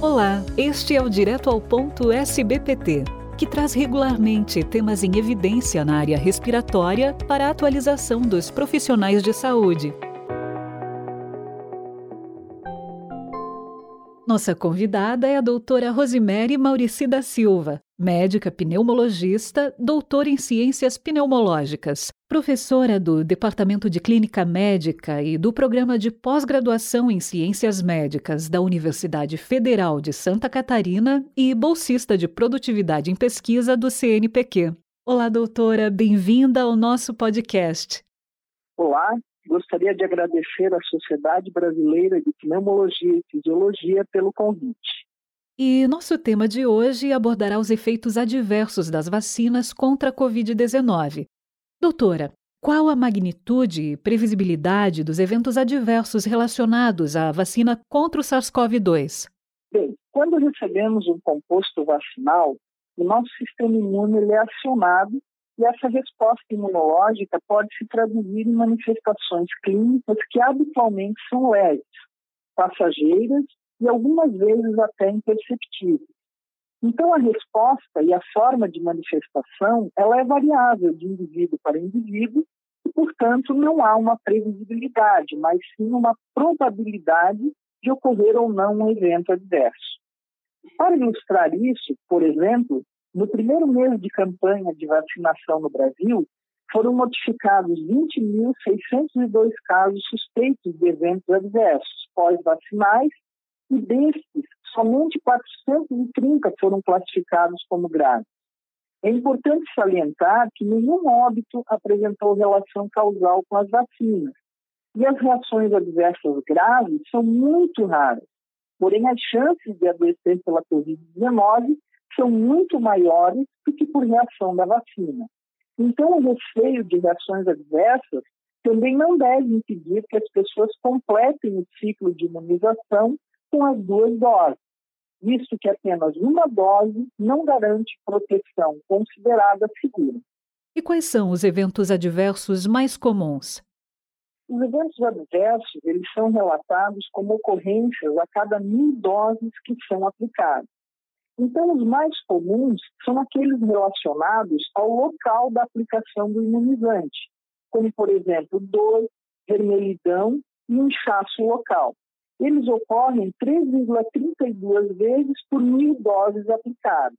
Olá, este é o Direto ao Ponto SBPT, que traz regularmente temas em evidência na área respiratória para a atualização dos profissionais de saúde. Nossa convidada é a doutora Rosemary Maurici da Silva, médica pneumologista, doutora em ciências pneumológicas, professora do Departamento de Clínica Médica e do Programa de Pós-Graduação em Ciências Médicas da Universidade Federal de Santa Catarina e bolsista de Produtividade em Pesquisa do CNPq. Olá, doutora, bem-vinda ao nosso podcast. Olá, gostaria de agradecer à Sociedade Brasileira de Pneumologia e Fisiologia pelo convite. E nosso tema de hoje abordará os efeitos adversos das vacinas contra a Covid-19. Doutora, qual a magnitude e previsibilidade dos eventos adversos relacionados à vacina contra o SARS-CoV-2? Bem, quando recebemos um composto vacinal, o nosso sistema imune é acionado e essa resposta imunológica pode se traduzir em manifestações clínicas que habitualmente são leves, passageiras e algumas vezes até imperceptíveis. Então, a resposta e a forma de manifestação ela é variável de indivíduo para indivíduo e, portanto, não há uma previsibilidade, mas sim uma probabilidade de ocorrer ou não um evento adverso. Para ilustrar isso, por exemplo, no primeiro mês de campanha de vacinação no Brasil, foram notificados 20.602 casos suspeitos de eventos adversos pós-vacinais e desses, somente 430 foram classificados como graves. É importante salientar que nenhum óbito apresentou relação causal com as vacinas, e as reações adversas graves são muito raras. Porém, as chances de adoecer pela Covid-19 são muito maiores do que por reação da vacina. Então, o receio de reações adversas também não deve impedir que as pessoas completem o ciclo de imunização com as duas doses, visto que apenas uma dose não garante proteção considerada segura. E quais são os eventos adversos mais comuns? Os eventos adversos eles são relatados como ocorrências a cada mil doses que são aplicadas. Então, os mais comuns são aqueles relacionados ao local da aplicação do imunizante, como, por exemplo, dor, vermelhidão e inchaço local eles ocorrem 3,32 vezes por mil doses aplicadas.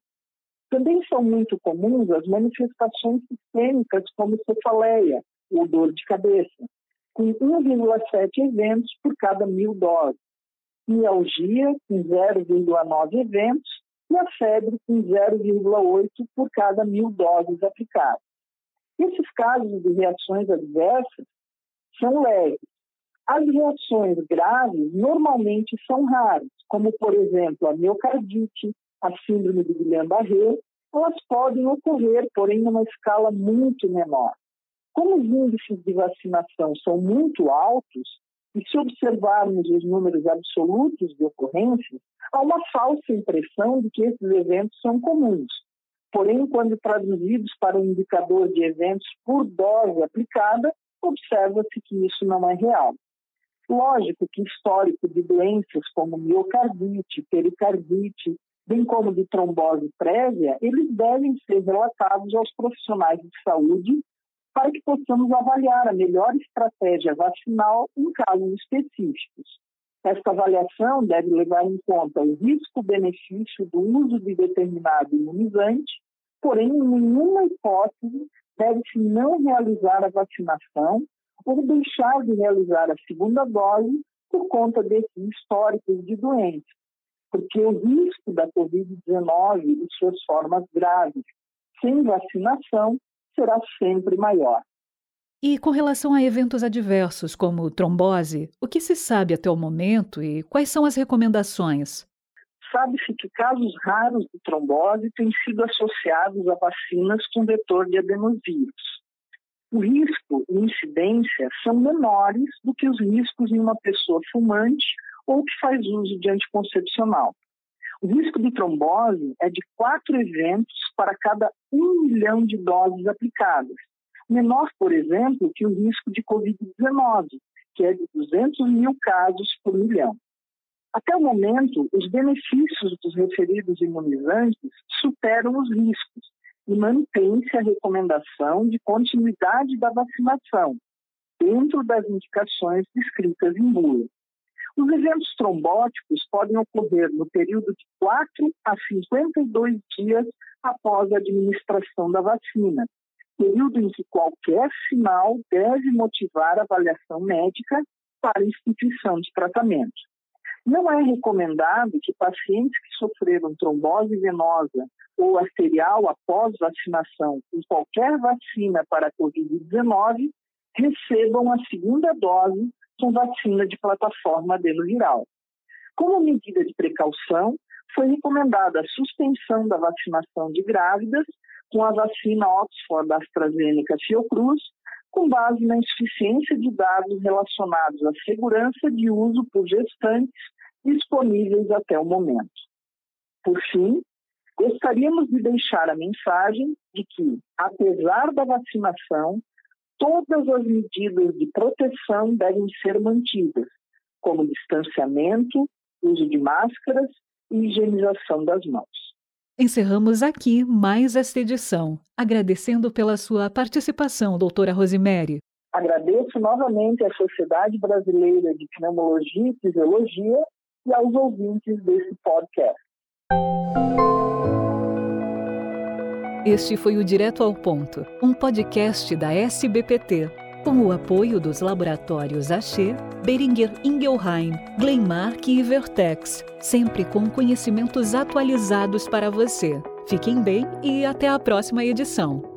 Também são muito comuns as manifestações sistêmicas como cefaleia ou dor de cabeça, com 1,7 eventos por cada mil doses, mialgia com 0,9 eventos e a febre com 0,8 por cada mil doses aplicadas. Esses casos de reações adversas são leves, as reações graves normalmente são raras, como, por exemplo, a miocardite, a síndrome de Guillain-Barré, elas podem ocorrer, porém, numa escala muito menor. Como os índices de vacinação são muito altos, e se observarmos os números absolutos de ocorrências, há uma falsa impressão de que esses eventos são comuns. Porém, quando traduzidos para um indicador de eventos por dose aplicada, observa-se que isso não é real. Lógico que histórico de doenças como miocardite, pericardite, bem como de trombose prévia, eles devem ser relatados aos profissionais de saúde para que possamos avaliar a melhor estratégia vacinal em casos específicos. Esta avaliação deve levar em conta o risco-benefício do uso de determinado imunizante, porém, em nenhuma hipótese deve-se não realizar a vacinação por deixar de realizar a segunda dose por conta desses históricos de doença, porque o risco da Covid-19 e suas formas graves sem vacinação será sempre maior. E com relação a eventos adversos, como trombose, o que se sabe até o momento e quais são as recomendações? Sabe-se que casos raros de trombose têm sido associados a vacinas com vetor de adenovírus o risco e incidência são menores do que os riscos em uma pessoa fumante ou que faz uso de anticoncepcional. O risco de trombose é de quatro eventos para cada um milhão de doses aplicadas, menor, por exemplo, que o risco de Covid-19, que é de 200 mil casos por milhão. Até o momento, os benefícios dos referidos imunizantes superam os riscos e mantém-se a recomendação de continuidade da vacinação, dentro das indicações descritas em bula. Os eventos trombóticos podem ocorrer no período de 4 a 52 dias após a administração da vacina, período em que qualquer sinal deve motivar avaliação médica para instituição de tratamento. Não é recomendado que pacientes que sofreram trombose venosa ou arterial após vacinação com qualquer vacina para a Covid-19 recebam a segunda dose com vacina de plataforma adenoviral. Como medida de precaução, foi recomendada a suspensão da vacinação de grávidas com a vacina Oxford AstraZeneca Fiocruz, com base na insuficiência de dados relacionados à segurança de uso por gestantes disponíveis até o momento. Por fim, gostaríamos de deixar a mensagem de que, apesar da vacinação, todas as medidas de proteção devem ser mantidas, como distanciamento, uso de máscaras e higienização das mãos. Encerramos aqui mais esta edição, agradecendo pela sua participação, doutora Rosemary. Agradeço novamente à Sociedade Brasileira de Pneumologia e Fisiologia e aos ouvintes desse podcast. Este foi o Direto ao Ponto, um podcast da SBPT, com o apoio dos laboratórios Axê, Beringer Ingelheim, Glenmark e Vertex, sempre com conhecimentos atualizados para você. Fiquem bem e até a próxima edição.